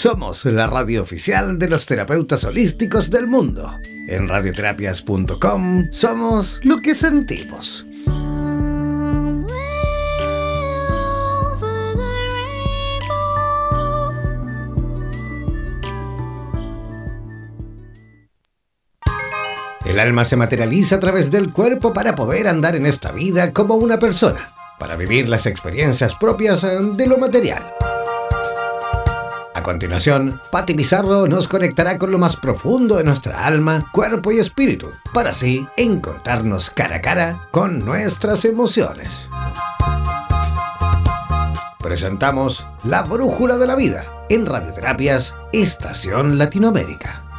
Somos la radio oficial de los terapeutas holísticos del mundo. En radioterapias.com somos lo que sentimos. El alma se materializa a través del cuerpo para poder andar en esta vida como una persona, para vivir las experiencias propias de lo material. A continuación, Patti Pizarro nos conectará con lo más profundo de nuestra alma, cuerpo y espíritu, para así encontrarnos cara a cara con nuestras emociones. Presentamos La Brújula de la Vida en Radioterapias Estación Latinoamérica.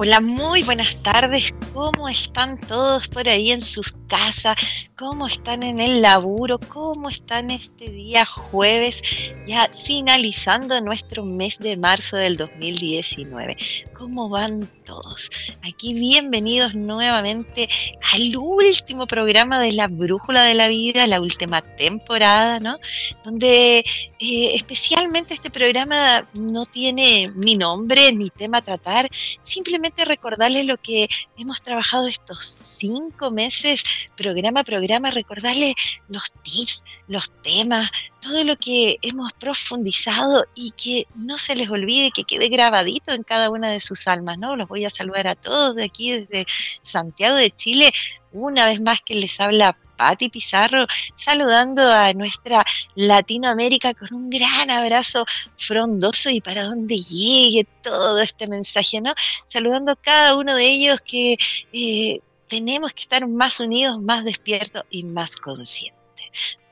Hola, muy buenas tardes. ¿Cómo están todos por ahí en sus casas? ¿Cómo están en el laburo? ¿Cómo están este día jueves, ya finalizando nuestro mes de marzo del 2019? ¿Cómo van todos? Aquí bienvenidos nuevamente al último programa de la Brújula de la Vida, la última temporada, ¿no? Donde eh, especialmente este programa no tiene ni nombre ni tema a tratar, simplemente recordarles lo que hemos trabajado estos cinco meses, programa a programa, recordarles los tips, los temas, todo lo que hemos profundizado y que no se les olvide, que quede grabadito en cada una de sus almas, ¿no? Los voy a saludar a todos de aquí desde Santiago de Chile, una vez más que les habla Patti Pizarro, saludando a nuestra Latinoamérica con un gran abrazo frondoso y para donde llegue todo este mensaje, ¿no? Saludando a cada uno de ellos que eh, tenemos que estar más unidos, más despiertos y más conscientes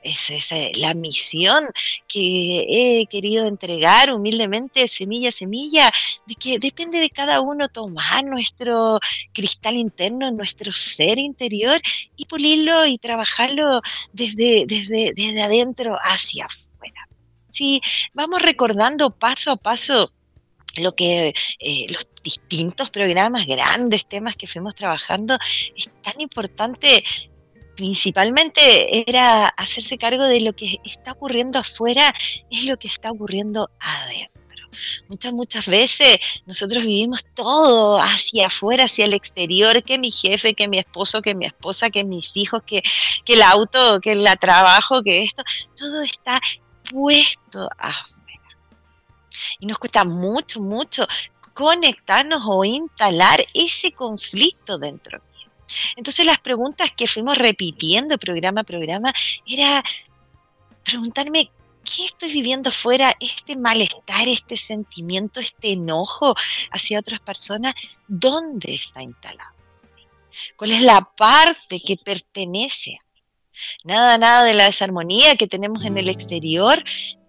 es, es la misión que he querido entregar humildemente, semilla a semilla, de que depende de cada uno tomar nuestro cristal interno, nuestro ser interior y pulirlo y trabajarlo desde, desde, desde adentro hacia afuera. Si vamos recordando paso a paso lo que eh, los distintos programas, grandes temas que fuimos trabajando, es tan importante principalmente era hacerse cargo de lo que está ocurriendo afuera, es lo que está ocurriendo adentro. Muchas, muchas veces nosotros vivimos todo hacia afuera, hacia el exterior, que mi jefe, que mi esposo, que mi esposa, que mis hijos, que, que el auto, que el trabajo, que esto, todo está puesto afuera. Y nos cuesta mucho, mucho conectarnos o instalar ese conflicto dentro entonces las preguntas que fuimos repitiendo programa a programa era preguntarme ¿qué estoy viviendo fuera? Este malestar, este sentimiento, este enojo hacia otras personas, ¿dónde está instalado? ¿Cuál es la parte que pertenece a? Nada, nada de la desarmonía que tenemos en el exterior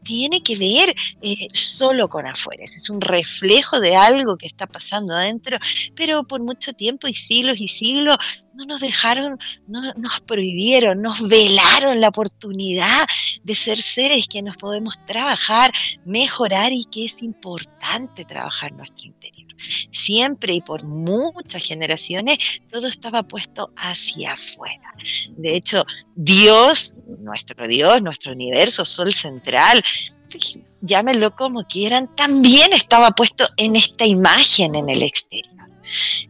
tiene que ver eh, solo con afuera, es un reflejo de algo que está pasando adentro, pero por mucho tiempo y siglos y siglos no nos dejaron, no nos prohibieron, nos velaron la oportunidad de ser seres que nos podemos trabajar, mejorar y que es importante trabajar nuestro interior. Siempre y por muchas generaciones todo estaba puesto hacia afuera. De hecho, Dios, nuestro Dios, nuestro universo, Sol central, llámenlo como quieran, también estaba puesto en esta imagen en el exterior.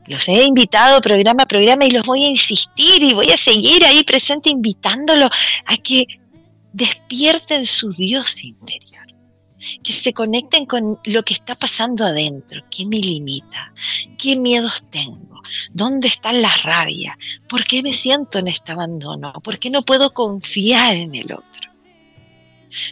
Los he invitado programa a programa y los voy a insistir y voy a seguir ahí presente invitándolos a que despierten su Dios interior, que se conecten con lo que está pasando adentro, qué me limita, qué miedos tengo, dónde están las rabias, por qué me siento en este abandono, por qué no puedo confiar en el otro.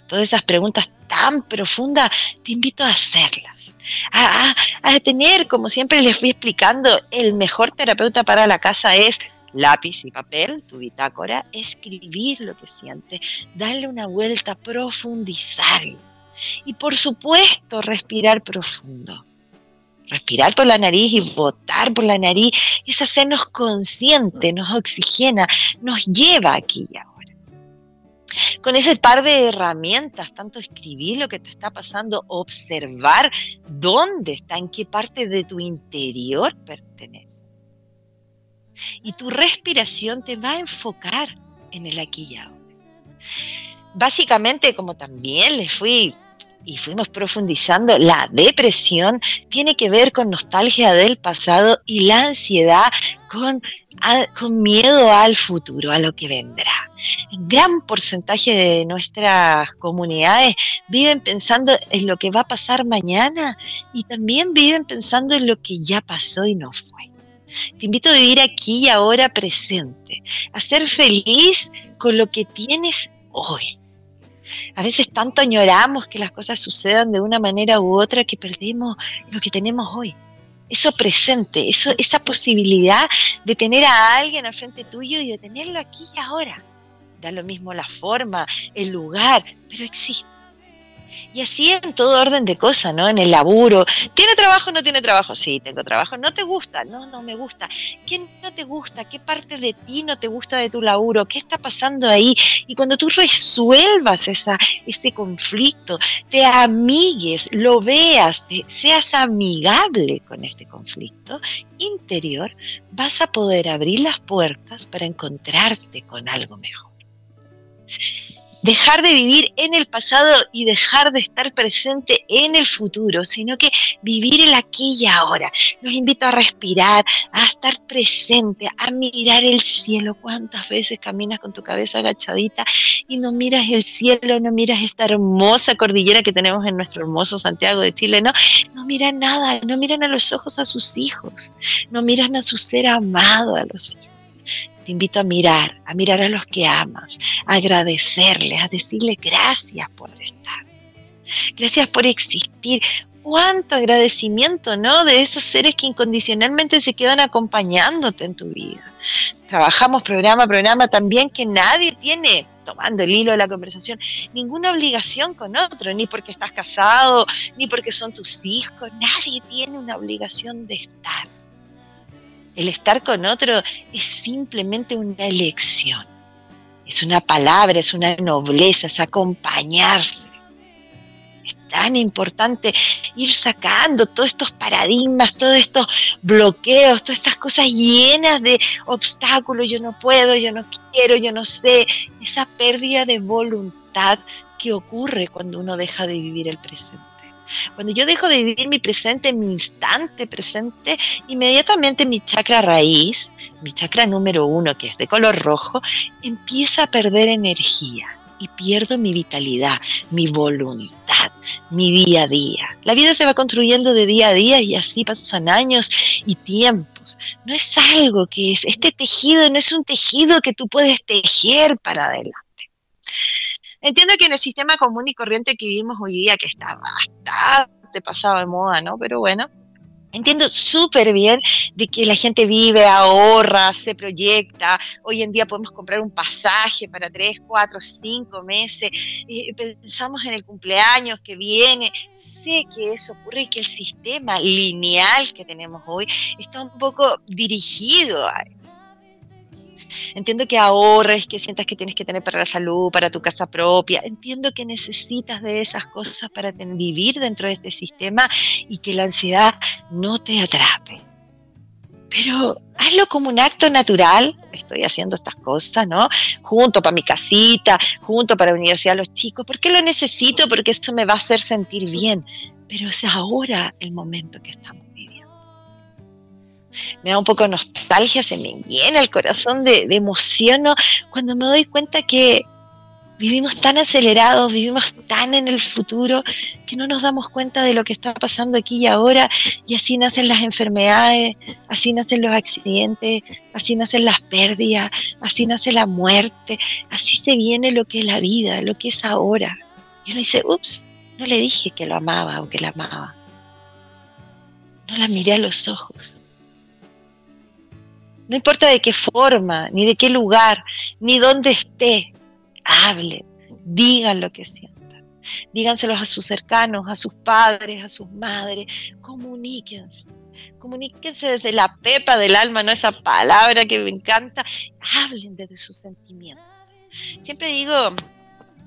Todas esas preguntas tan profundas, te invito a hacerlas. A, tener, como siempre les fui explicando, el mejor terapeuta para la casa es lápiz y papel, tu bitácora, escribir lo que sientes, darle una vuelta, profundizarlo. Y por supuesto, respirar profundo. Respirar por la nariz y botar por la nariz es hacernos conscientes, nos oxigena, nos lleva aquí y ahora con ese par de herramientas, tanto escribir lo que te está pasando, observar dónde está, en qué parte de tu interior pertenece. y tu respiración te va a enfocar en el aquí y ahora. Básicamente, como también les fui y fuimos profundizando, la depresión tiene que ver con nostalgia del pasado y la ansiedad con, con miedo al futuro, a lo que vendrá. Gran porcentaje de nuestras comunidades viven pensando en lo que va a pasar mañana y también viven pensando en lo que ya pasó y no fue. Te invito a vivir aquí y ahora presente, a ser feliz con lo que tienes hoy. A veces tanto añoramos que las cosas sucedan de una manera u otra que perdemos lo que tenemos hoy. Eso presente, eso, esa posibilidad de tener a alguien al frente tuyo y de tenerlo aquí y ahora. Da lo mismo la forma, el lugar, pero existe. Y así en todo orden de cosas, ¿no? En el laburo. ¿Tiene trabajo o no tiene trabajo? Sí, tengo trabajo. ¿No te gusta? No, no me gusta. ¿Qué no te gusta? ¿Qué parte de ti no te gusta de tu laburo? ¿Qué está pasando ahí? Y cuando tú resuelvas esa, ese conflicto, te amigues, lo veas, seas amigable con este conflicto interior, vas a poder abrir las puertas para encontrarte con algo mejor dejar de vivir en el pasado y dejar de estar presente en el futuro, sino que vivir el aquí y ahora. Los invito a respirar, a estar presente, a mirar el cielo. ¿Cuántas veces caminas con tu cabeza agachadita y no miras el cielo, no miras esta hermosa cordillera que tenemos en nuestro hermoso Santiago de Chile? No, no miran nada, no miran a los ojos a sus hijos, no miran a su ser amado a los hijos te invito a mirar, a mirar a los que amas, a agradecerles, a decirles gracias por estar. Gracias por existir. Cuánto agradecimiento, ¿no? De esos seres que incondicionalmente se quedan acompañándote en tu vida. Trabajamos programa a programa también que nadie tiene tomando el hilo de la conversación, ninguna obligación con otro, ni porque estás casado, ni porque son tus hijos, nadie tiene una obligación de estar. El estar con otro es simplemente una elección. Es una palabra, es una nobleza, es acompañarse. Es tan importante ir sacando todos estos paradigmas, todos estos bloqueos, todas estas cosas llenas de obstáculos. Yo no puedo, yo no quiero, yo no sé. Esa pérdida de voluntad que ocurre cuando uno deja de vivir el presente. Cuando yo dejo de vivir mi presente, mi instante presente, inmediatamente mi chakra raíz, mi chakra número uno, que es de color rojo, empieza a perder energía y pierdo mi vitalidad, mi voluntad, mi día a día. La vida se va construyendo de día a día y así pasan años y tiempos. No es algo que es, este tejido no es un tejido que tú puedes tejer para adelante. Entiendo que en el sistema común y corriente que vivimos hoy día, que está bastante pasado de moda, ¿no? Pero bueno, Entiendo súper bien de que la gente vive, ahorra, se proyecta. Hoy en día podemos comprar un pasaje para tres, cuatro, cinco meses. pensamos en el cumpleaños que viene. Sé que eso ocurre y que el sistema lineal que tenemos hoy está un poco dirigido a eso. Entiendo que ahorres, que sientas que tienes que tener para la salud, para tu casa propia. Entiendo que necesitas de esas cosas para vivir dentro de este sistema y que la ansiedad no te atrape. Pero hazlo como un acto natural. Estoy haciendo estas cosas, ¿no? Junto para mi casita, junto para la universidad de los chicos. ¿Por qué lo necesito? Porque eso me va a hacer sentir bien. Pero es ahora el momento que estamos me da un poco de nostalgia, se me llena el corazón de, de emoción cuando me doy cuenta que vivimos tan acelerados, vivimos tan en el futuro que no nos damos cuenta de lo que está pasando aquí y ahora y así nacen las enfermedades, así nacen los accidentes, así nacen las pérdidas, así nace la muerte, así se viene lo que es la vida, lo que es ahora. Y uno dice, ups, no le dije que lo amaba o que la amaba. No la miré a los ojos. No importa de qué forma, ni de qué lugar, ni dónde esté, hablen, digan lo que sientan. Díganselos a sus cercanos, a sus padres, a sus madres. Comuníquense. Comuníquense desde la pepa del alma, no esa palabra que me encanta. Hablen desde sus sentimientos. Siempre digo,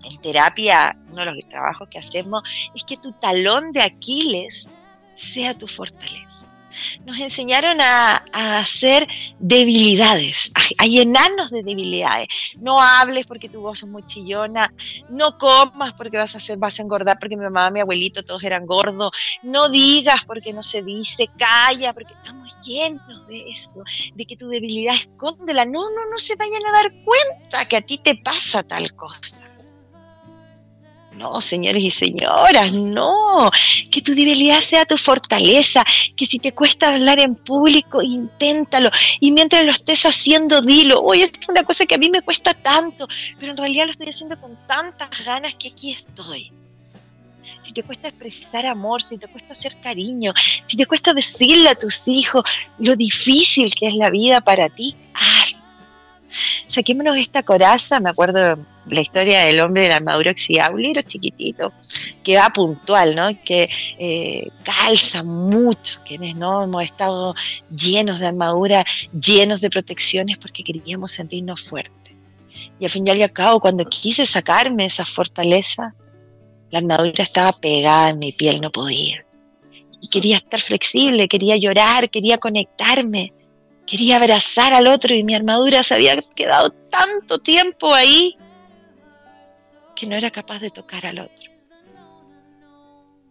en terapia, uno de los trabajos que hacemos es que tu talón de Aquiles sea tu fortaleza nos enseñaron a, hacer debilidades, a, llenarnos de debilidades. No hables porque tu voz es muy chillona, no comas porque vas a, hacer, vas a engordar porque mi mamá, mi abuelito, todos eran gordos, no digas porque no se dice, calla porque estamos llenos de eso, de que tu debilidad escóndela. No, no, no se vayan a dar cuenta que a ti te pasa tal cosa. No, señores y señoras, no. Que tu debilidad sea tu fortaleza. Que si te cuesta hablar en público, inténtalo. Y mientras lo estés haciendo, dilo. Oye, esto es una cosa que a mí me cuesta tanto, pero en realidad lo estoy haciendo con tantas ganas que aquí estoy. Si te cuesta expresar amor, si te cuesta hacer cariño, si te cuesta decirle a tus hijos lo difícil que es la vida para ti, hazlo saquémonos esta coraza, me acuerdo la historia del hombre de la armadura era chiquitito, que va puntual, ¿no? que eh, calza mucho, quienes no hemos estado llenos de armadura, llenos de protecciones porque queríamos sentirnos fuertes. Y al fin y al cabo, cuando quise sacarme esa fortaleza, la armadura estaba pegada en mi piel, no podía. Y quería estar flexible, quería llorar, quería conectarme. Quería abrazar al otro y mi armadura se había quedado tanto tiempo ahí que no era capaz de tocar al otro.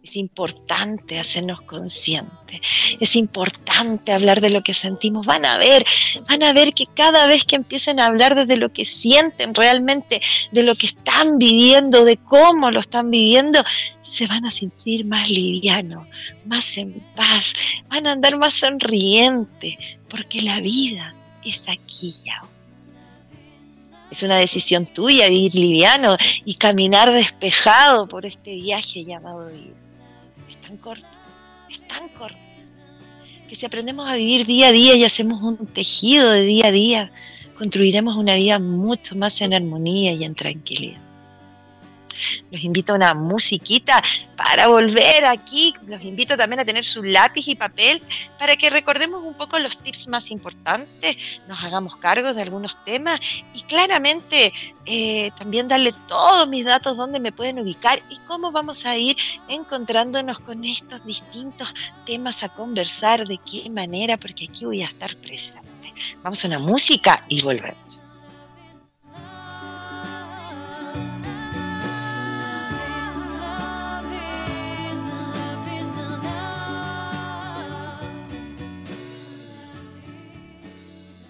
Es importante hacernos conscientes, es importante hablar de lo que sentimos. Van a ver, van a ver que cada vez que empiecen a hablar desde lo que sienten realmente, de lo que están viviendo, de cómo lo están viviendo, se van a sentir más livianos, más en paz, van a andar más sonrientes, porque la vida es aquí ya. Es una decisión tuya vivir liviano y caminar despejado por este viaje llamado vida. Tan corto, es tan corto, que si aprendemos a vivir día a día y hacemos un tejido de día a día, construiremos una vida mucho más en armonía y en tranquilidad. Los invito a una musiquita para volver aquí. Los invito también a tener su lápiz y papel para que recordemos un poco los tips más importantes, nos hagamos cargo de algunos temas y claramente eh, también darle todos mis datos donde me pueden ubicar y cómo vamos a ir encontrándonos con estos distintos temas a conversar, de qué manera, porque aquí voy a estar presente. Vamos a una música y volvemos.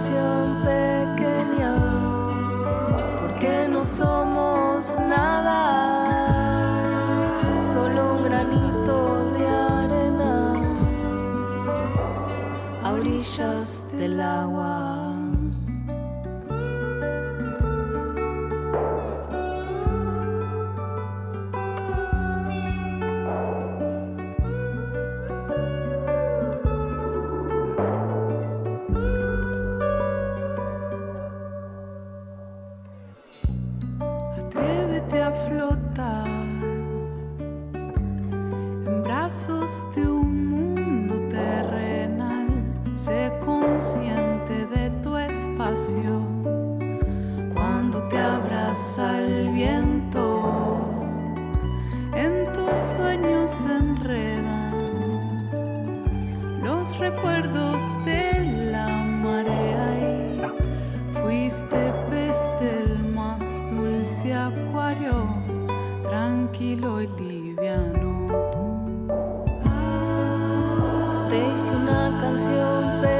canción. Acuario tranquilo y liviano. Te hice una canción pequeña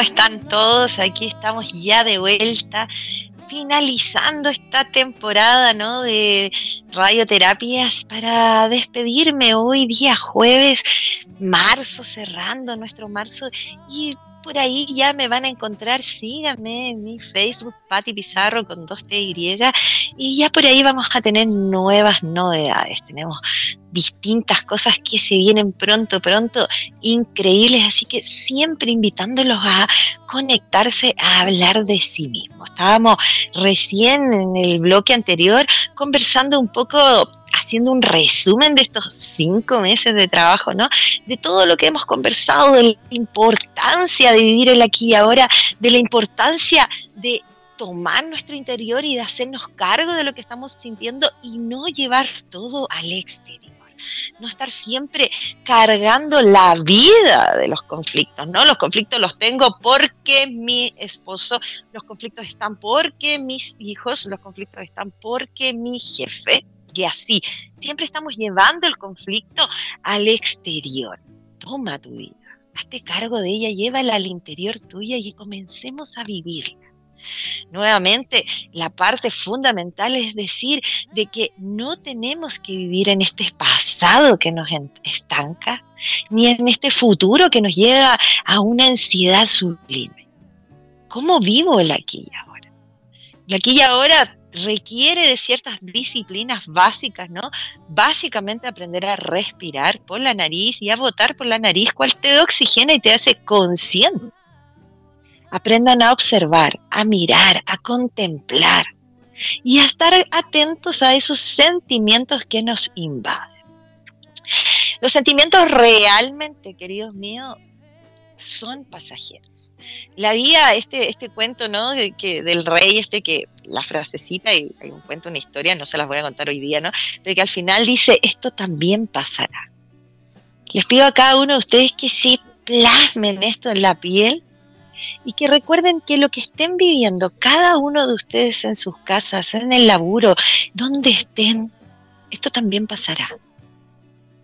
¿Cómo están todos? Aquí estamos ya de vuelta, finalizando esta temporada ¿no? de radioterapias para despedirme hoy día jueves, marzo, cerrando nuestro marzo y por ahí ya me van a encontrar, síganme en mi Facebook, Patti Pizarro con dos T Y, y ya por ahí vamos a tener nuevas novedades. Tenemos distintas cosas que se vienen pronto, pronto, increíbles, así que siempre invitándolos a conectarse a hablar de sí mismos. Estábamos recién en el bloque anterior conversando un poco haciendo un resumen de estos cinco meses de trabajo, ¿no? De todo lo que hemos conversado, de la importancia de vivir el aquí y ahora, de la importancia de tomar nuestro interior y de hacernos cargo de lo que estamos sintiendo y no llevar todo al exterior no estar siempre cargando la vida de los conflictos, ¿no? Los conflictos los tengo porque mi esposo, los conflictos están porque mis hijos, los conflictos están porque mi jefe, y así. Siempre estamos llevando el conflicto al exterior. Toma tu vida, hazte cargo de ella, llévala al interior tuya y comencemos a vivirla. Nuevamente, la parte fundamental es decir de que no tenemos que vivir en este pasado que nos estanca, ni en este futuro que nos lleva a una ansiedad sublime. ¿Cómo vivo el aquí y ahora? El aquí y ahora requiere de ciertas disciplinas básicas, ¿no? Básicamente aprender a respirar por la nariz y a botar por la nariz, cual te oxigena y te hace consciente. Aprendan a observar, a mirar, a contemplar y a estar atentos a esos sentimientos que nos invaden. Los sentimientos realmente, queridos míos, son pasajeros. La vida, este, este cuento, ¿no? que, del rey, este que la frasecita, y hay un cuento, una historia, no se las voy a contar hoy día, ¿no? Pero que al final dice, esto también pasará. Les pido a cada uno de ustedes que se plasmen esto en la piel y que recuerden que lo que estén viviendo cada uno de ustedes en sus casas, en el laburo, donde estén, esto también pasará.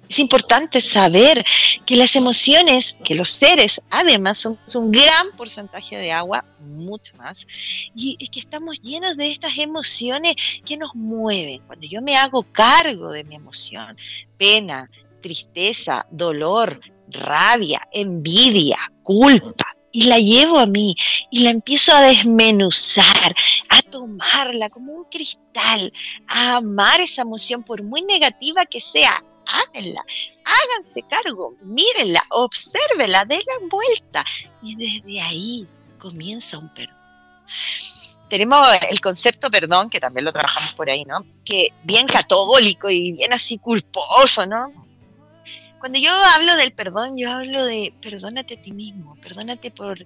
Es importante saber que las emociones, que los seres además son, un gran porcentaje de agua, mucho más, y es que estamos llenos de estas emociones que nos mueven. Cuando yo me hago cargo de mi emoción, pena, tristeza, dolor, rabia, envidia, culpa, y la llevo a mí y la empiezo a desmenuzar, a tomarla como un cristal, a amar esa emoción por muy negativa que sea. Háganla, háganse cargo, mírenla, obsérvela, denla vuelta y desde ahí comienza un perdón. Tenemos el concepto perdón, que también lo trabajamos por ahí, ¿no? Que bien católico y bien así culposo, ¿no? Cuando yo hablo del perdón, yo hablo de perdónate a ti mismo, perdónate por,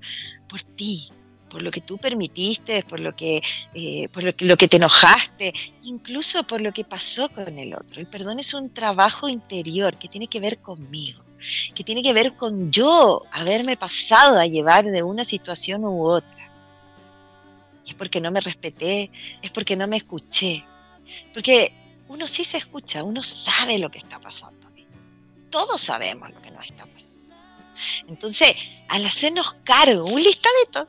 por ti, por lo que tú permitiste, por lo que, eh, por lo que, lo que te enojaste, incluso por lo que pasó con el otro. El perdón es un trabajo interior que tiene que ver conmigo, que tiene que ver con yo haberme pasado a llevar de una situación u otra. Es porque no me respeté, es porque no me escuché. Porque uno sí se escucha, uno sabe lo que está pasando todos sabemos lo que nos está pasando. Entonces, al hacernos cargo, un listadito,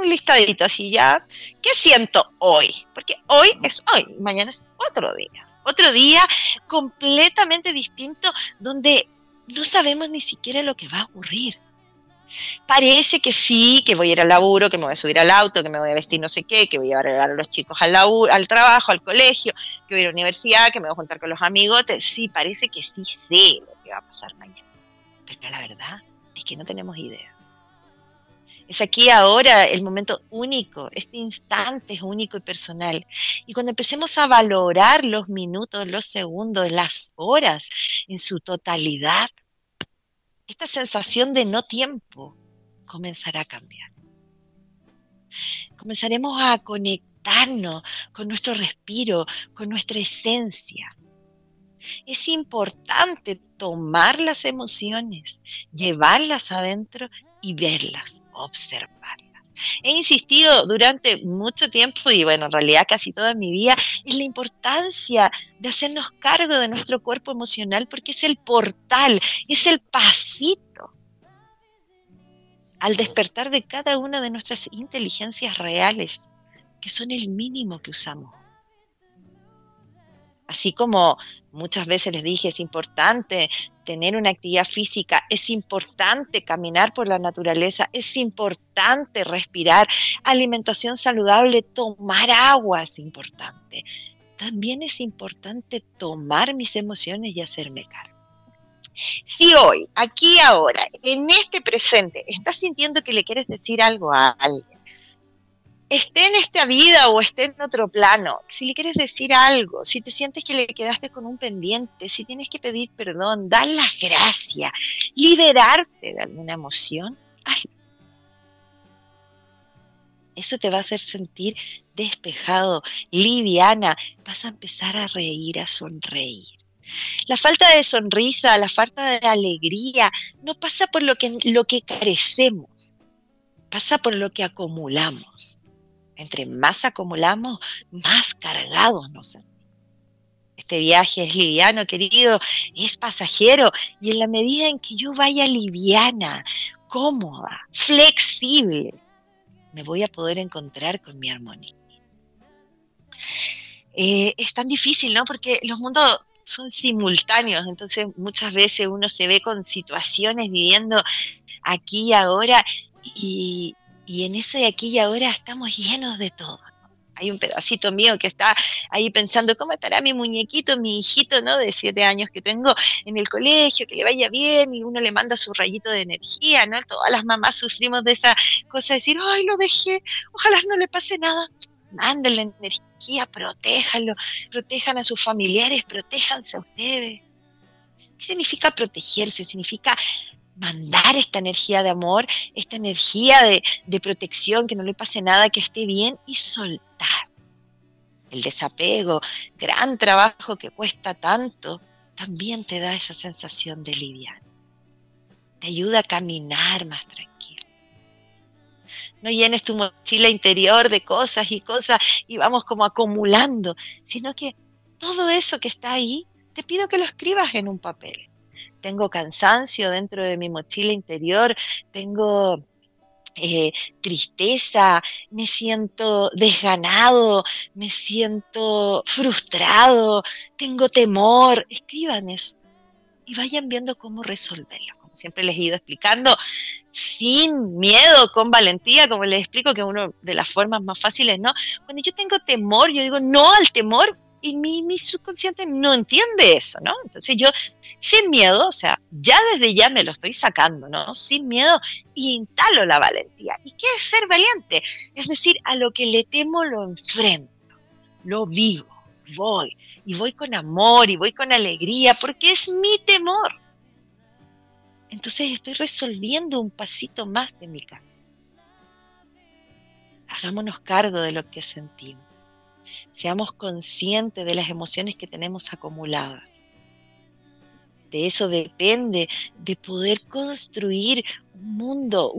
un listadito así ya, ¿qué siento hoy? Porque hoy es hoy, mañana es otro día. Otro día completamente distinto donde no sabemos ni siquiera lo que va a ocurrir. Parece que sí, que voy a ir al laburo, que me voy a subir al auto, que me voy a vestir no sé qué, que voy a llevar a los chicos al, al trabajo, al colegio, que voy a ir a la universidad, que me voy a juntar con los amigos. Sí, parece que sí sé lo que va a pasar mañana. Pero la verdad es que no tenemos idea. Es aquí ahora el momento único, este instante es único y personal. Y cuando empecemos a valorar los minutos, los segundos, las horas en su totalidad, esta sensación de no tiempo comenzará a cambiar. Comenzaremos a conectarnos con nuestro respiro, con nuestra esencia. Es importante tomar las emociones, llevarlas adentro y verlas, observarlas. He insistido durante mucho tiempo y bueno, en realidad casi toda mi vida en la importancia de hacernos cargo de nuestro cuerpo emocional porque es el portal, es el pasito al despertar de cada una de nuestras inteligencias reales, que son el mínimo que usamos. Así como muchas veces les dije, es importante tener una actividad física, es importante caminar por la naturaleza, es importante respirar, alimentación saludable, tomar agua es importante. También es importante tomar mis emociones y hacerme cargo. Si hoy, aquí ahora, en este presente, estás sintiendo que le quieres decir algo a alguien, esté en esta vida o esté en otro plano, si le quieres decir algo, si te sientes que le quedaste con un pendiente, si tienes que pedir perdón, dar las gracias, liberarte de alguna emoción, Eso te va a hacer sentir despejado, liviana, vas a empezar a reír, a sonreír. La falta de sonrisa, la falta de alegría, no pasa por lo que, lo que carecemos, pasa por lo que acumulamos. Entre más acumulamos, más cargados nos sentimos. Este viaje es liviano, querido, es pasajero y en la medida en que yo vaya liviana, cómoda, flexible, me voy a poder encontrar con mi armonía. Eh, es tan difícil, ¿no? Porque los mundos son simultáneos, entonces muchas veces uno se ve con situaciones viviendo aquí y ahora y, y en ese de aquí y ahora estamos llenos de todo. Hay un pedacito mío que está ahí pensando, ¿cómo estará mi muñequito, mi hijito, ¿no? De siete años que tengo en el colegio, que le vaya bien y uno le manda su rayito de energía, ¿no? Todas las mamás sufrimos de esa cosa de decir, ay, lo dejé, ojalá no le pase nada. Mándenle energía, protéjanlo, protejan a sus familiares, protéjanse a ustedes. ¿Qué significa protegerse? Significa mandar esta energía de amor, esta energía de, protección, que no le pase nada, que esté bien y soltar. El desapego, gran trabajo que cuesta tanto, también te da esa sensación de liviano. Te ayuda a caminar más tranquilo. No llenes tu mochila interior de cosas y cosas y vamos como acumulando, sino que todo eso que está ahí te pido que lo escribas en un papel. Tengo cansancio dentro de mi mochila interior, tengo eh, tristeza, me siento desganado, me siento frustrado, tengo temor. Escriban eso y vayan viendo cómo resolverlo. Como siempre les he ido explicando, sin miedo, con valentía, como les explico que es una de las formas más fáciles, ¿no? Cuando yo tengo temor, yo digo no al temor y mi, mi, subconsciente no entiende eso, ¿no? Entonces yo, sin miedo, o sea, ya desde ya me lo estoy sacando, ¿no? Sin miedo, instalo la valentía. ¿Y qué es ser valiente? Es decir, a lo que le temo lo enfrento, lo vivo, voy, y voy con amor, y voy con alegría, porque es mi temor. Entonces estoy resolviendo un pasito más de mi camino. Hagámonos cargo de lo que sentimos seamos conscientes de las emociones que tenemos acumuladas. De eso depende de poder construir un mundo,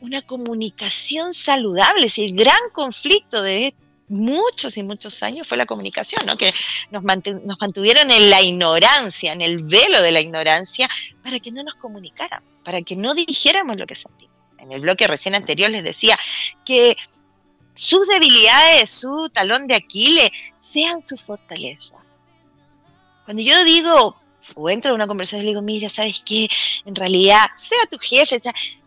una comunicación saludable. El gran conflicto de muchos y muchos años fue la comunicación, ¿no? que nos, nos mantuvieron en la ignorancia, en el velo de la ignorancia, para que no nos comunicaran, para que no dijéramos lo que sentimos. En el bloque recién anterior les decía que sus debilidades, su talón de Aquiles, sean su fortaleza. Cuando yo digo, o entro en una conversación y le digo, mira, ¿sabes qué? En realidad, sea tu jefe,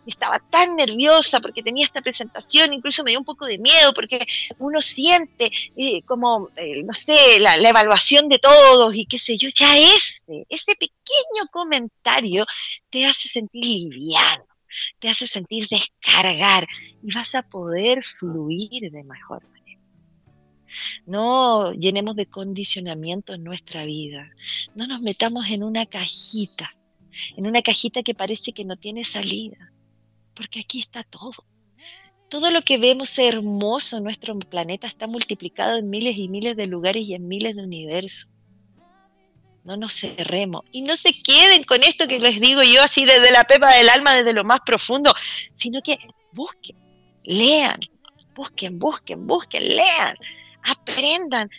estaba tan nerviosa porque tenía esta presentación, incluso me dio un poco de miedo porque uno siente eh, como, eh, no sé, la, evaluación de todos y qué sé yo, ya ese, ese pequeño comentario te hace sentir liviano te hace sentir descargar y vas a poder fluir de mejor manera. No llenemos de condicionamiento en nuestra vida. No nos metamos en una cajita, en una cajita que parece que no tiene salida, porque aquí está todo. Todo lo que vemos hermoso en nuestro planeta está multiplicado en miles y miles de lugares y en miles de universos no nos cerremos y no se queden con esto que les digo yo así desde la pepa del alma, desde lo más profundo, sino que busquen, lean, busquen, busquen, busquen, lean, aprendan.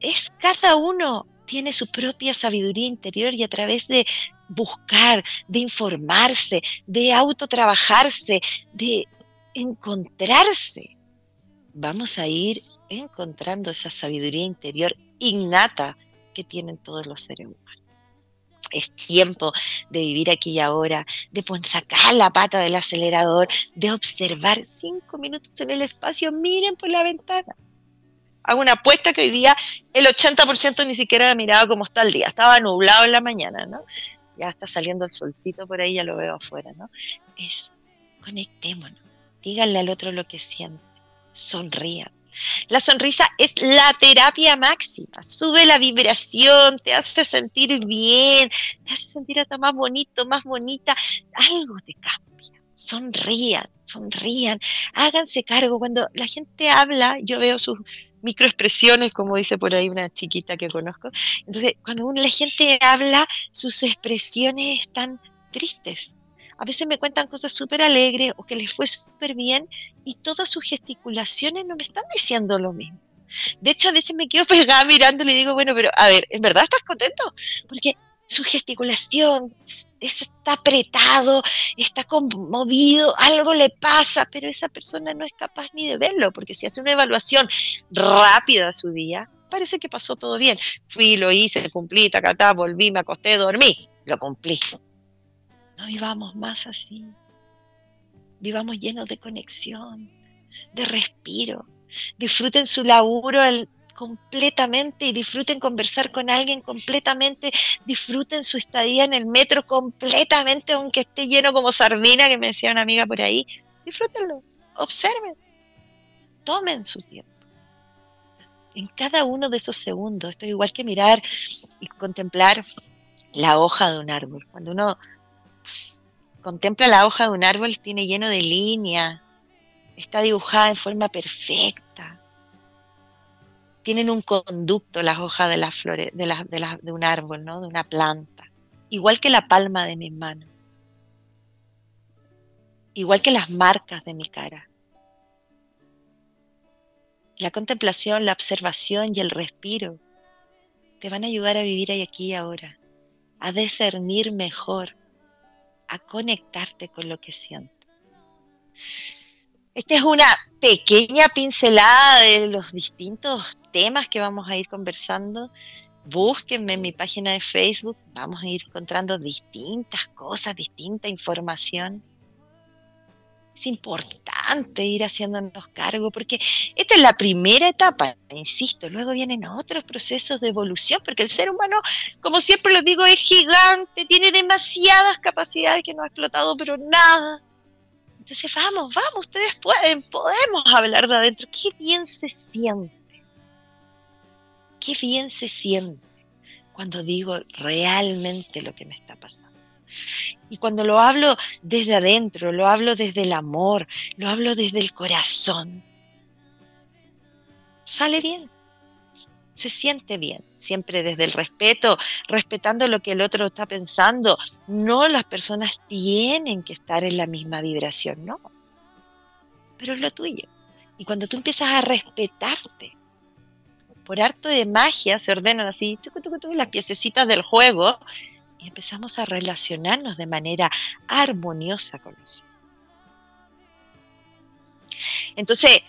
Es cada uno tiene su propia sabiduría interior y a través de buscar, de informarse, de autotrabajarse, de encontrarse, vamos a ir encontrando esa sabiduría interior innata que tienen todos los seres humanos. Es tiempo de vivir aquí y ahora, de sacar la pata del acelerador, de observar cinco minutos en el espacio, miren por la ventana. Hago una apuesta que hoy día el 80% ni siquiera miraba cómo está el día, estaba nublado en la mañana, ¿no? Ya está saliendo el solcito por ahí, ya lo veo afuera, ¿no? Es, conectémonos, díganle al otro lo que siente, sonrían, la sonrisa es la terapia máxima. Sube la vibración, te hace sentir bien, te hace sentir hasta más bonito, más bonita. Algo te cambia. Sonrían, sonrían, háganse cargo. Cuando la gente habla, yo veo sus microexpresiones, como dice por ahí una chiquita que conozco. Entonces, cuando la gente habla, sus expresiones están tristes, a veces me cuentan cosas súper alegres o que les fue súper bien y todas sus gesticulaciones no me están diciendo lo mismo. De hecho, a veces me quedo pegada mirando y digo, bueno, pero a ver, ¿en verdad estás contento? Porque su gesticulación está apretado, está conmovido, algo le pasa, pero esa persona no es capaz ni de verlo, porque si hace una evaluación rápida de su día, parece que pasó todo bien. Fui, lo hice, cumplí, tacatá, volví, me acosté, dormí, lo cumplí. No vivamos más así. Vivamos llenos de conexión, de respiro. Disfruten su laburo completamente y disfruten conversar con alguien completamente. Disfruten su estadía en el metro completamente, aunque esté lleno como sardina, que me decía una amiga por ahí. Disfrútenlo, observen, tomen su tiempo en cada uno de esos segundos. Esto es igual que mirar y contemplar la hoja de un árbol. Cuando uno contempla la hoja de un árbol, tiene lleno de líneas, está dibujada en forma perfecta. Tienen un conducto las hojas de las flores, de, de un árbol, ¿no? De una planta. Igual que la palma de mis manos. Igual que las marcas de mi cara. La contemplación, la observación y el respiro te van a ayudar a vivir aquí y ahora, a discernir mejor, a conectarte con lo que sientes. Esta es una pequeña pincelada de los distintos temas que vamos a ir conversando. Búsquenme en mi página de Facebook, vamos a ir encontrando distintas cosas, distinta información. Es importante ir haciéndonos cargo porque esta es la primera etapa, insisto, luego vienen otros procesos de evolución porque el ser humano, como siempre lo digo, es gigante, tiene demasiadas capacidades que no ha explotado, pero nada entonces, vamos, vamos, ustedes pueden, podemos hablar de adentro. Qué bien se siente. Qué bien se siente cuando digo realmente lo que me está pasando. Y cuando lo hablo desde adentro, lo hablo desde el amor, lo hablo desde el corazón, sale bien se siente bien, siempre desde el respeto, respetando lo que el otro está pensando. No las personas tienen que estar en la misma vibración, no. Pero es lo tuyo. Y cuando tú empiezas a respetarte, por harto de magia se ordenan así las piececitas del juego y empezamos a relacionarnos de manera armoniosa con eso. Entonces,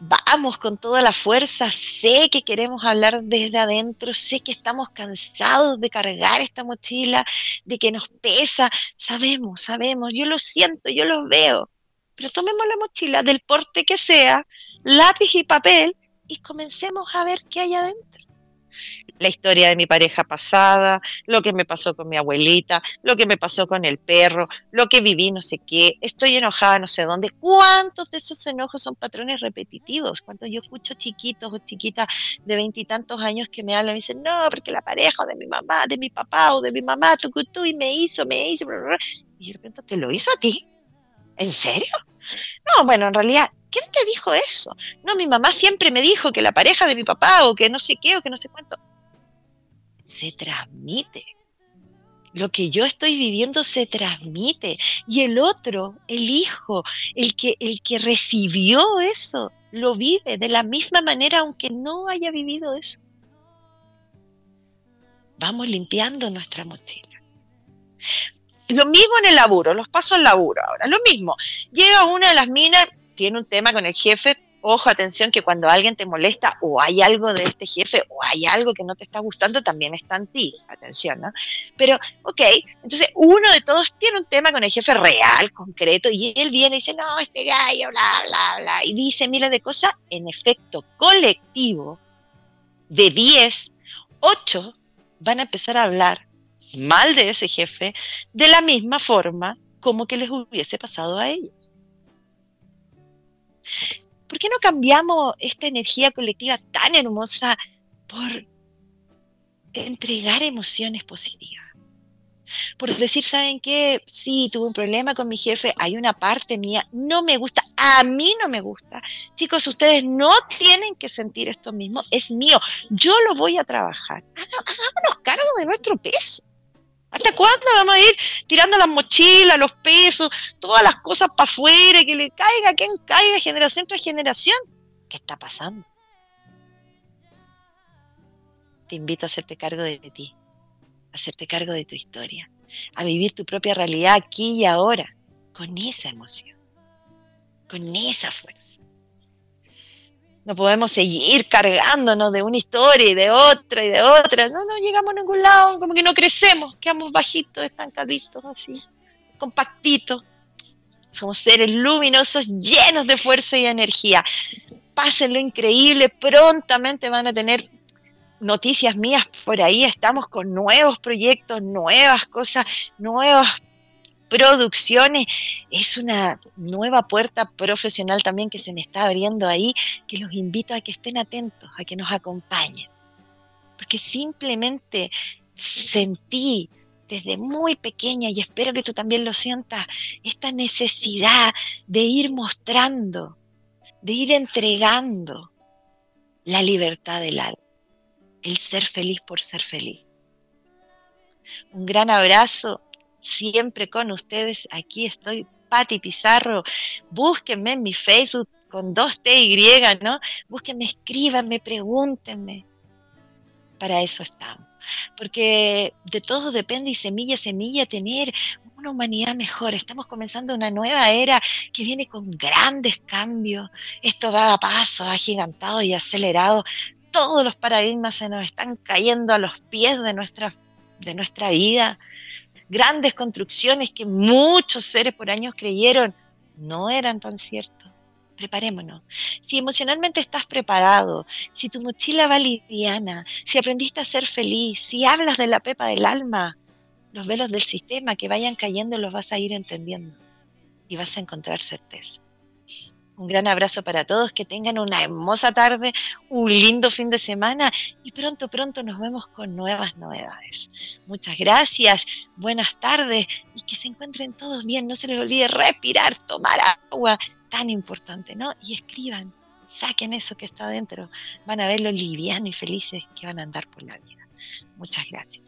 vamos con toda la fuerza, sé que queremos hablar desde adentro, sé que estamos cansados de cargar esta mochila, de que nos pesa, sabemos, sabemos, yo lo siento, yo lo veo, pero tomemos la mochila del porte que sea, lápiz y papel y comencemos a ver qué hay adentro la historia de mi pareja pasada, lo que me pasó con mi abuelita, lo que me pasó con el perro, lo que viví no sé qué, estoy enojada no sé dónde. ¿Cuántos de esos enojos son patrones repetitivos? Cuando yo escucho chiquitos o chiquitas de veintitantos años que me hablan y dicen, no, porque la pareja de mi mamá, de mi papá o de mi mamá, tú, tú, y me hizo, me hizo, y yo repente, ¿te lo hizo a ti? ¿En serio? No, bueno, en realidad ¿Quién te dijo eso? No, mi mamá siempre me dijo que la pareja de mi papá o que no sé qué o que no sé cuánto. Se transmite. Lo que yo estoy viviendo se transmite. Y el otro, el hijo, el que, el que recibió eso, lo vive de la misma manera aunque no haya vivido eso. Vamos limpiando nuestra mochila. Lo mismo en el laburo, los pasos al laburo ahora, lo mismo. Llega una de las minas, tiene un tema con el jefe, ojo, atención, que cuando alguien te molesta o hay algo de este jefe o hay algo que no te está gustando, también está en ti, atención, ¿no? Pero, ok, entonces uno de todos tiene un tema con el jefe real, concreto, y él viene y dice, no, este gallo, bla, bla, bla, y dice miles de cosas, en efecto colectivo, de 10, 8 van a empezar a hablar mal de ese jefe de la misma forma como que les hubiese pasado a ellos. ¿Por qué no cambiamos esta energía colectiva tan hermosa por entregar emociones positivas? Por decir, ¿saben qué? Sí, tuve un problema con mi jefe, hay una parte mía, no me gusta, a mí no me gusta. Chicos, ustedes no tienen que sentir esto mismo, es mío, yo lo voy a trabajar. Hagámonos cargo de nuestro peso. ¿Hasta cuándo vamos a ir tirando las mochilas, los pesos, todas las cosas para afuera, que le caiga quien caiga, generación tras generación? ¿Qué está pasando? Te invito a hacerte cargo de ti, a hacerte cargo de tu historia, a vivir tu propia realidad aquí y ahora, con esa emoción, con esa fuerza. No podemos seguir cargándonos de una historia y de otra y de otra. No, no llegamos a ningún lado, como que no crecemos, quedamos bajitos, estancaditos, así, compactitos. Somos seres luminosos llenos de fuerza y energía. Pasen lo increíble, prontamente van a tener noticias mías por ahí. Estamos con nuevos proyectos, nuevas cosas, nuevas producciones. Es una nueva puerta profesional también que se me está abriendo ahí, que los invito a que estén atentos, a que nos acompañen. Porque simplemente sentí desde muy pequeña, y espero que tú también lo sientas, esta necesidad de ir mostrando, de ir entregando la libertad del alma, el ser feliz por ser feliz. Un gran abrazo siempre con ustedes. Aquí estoy, Patti Pizarro. Búsquenme en mi Facebook con dos T y, ¿no? Búsquenme, escríbanme, pregúntenme. para eso estamos. Porque de todo depende y semilla semilla tener una humanidad mejor. Estamos comenzando una nueva era que viene con grandes cambios. Esto va a paso agigantado y acelerado. Todos los paradigmas se nos están cayendo a los pies de nuestra, de nuestra vida. Grandes construcciones que muchos seres por años creyeron no eran tan ciertos preparémonos. Si emocionalmente estás preparado, si tu mochila va liviana, si aprendiste a ser feliz, si hablas de la pepa del alma, los velos del sistema que vayan cayendo los vas a ir entendiendo y vas a encontrar certeza. Un gran abrazo para todos, que tengan una hermosa tarde, un lindo fin de semana y pronto, pronto nos vemos con nuevas novedades. Muchas gracias, buenas tardes y que se encuentren todos bien. No se les olvide respirar, tomar agua, tan importante, ¿no? Y escriban, saquen eso que está adentro. Van a ver lo liviano y felices que van a andar por la vida. Muchas gracias.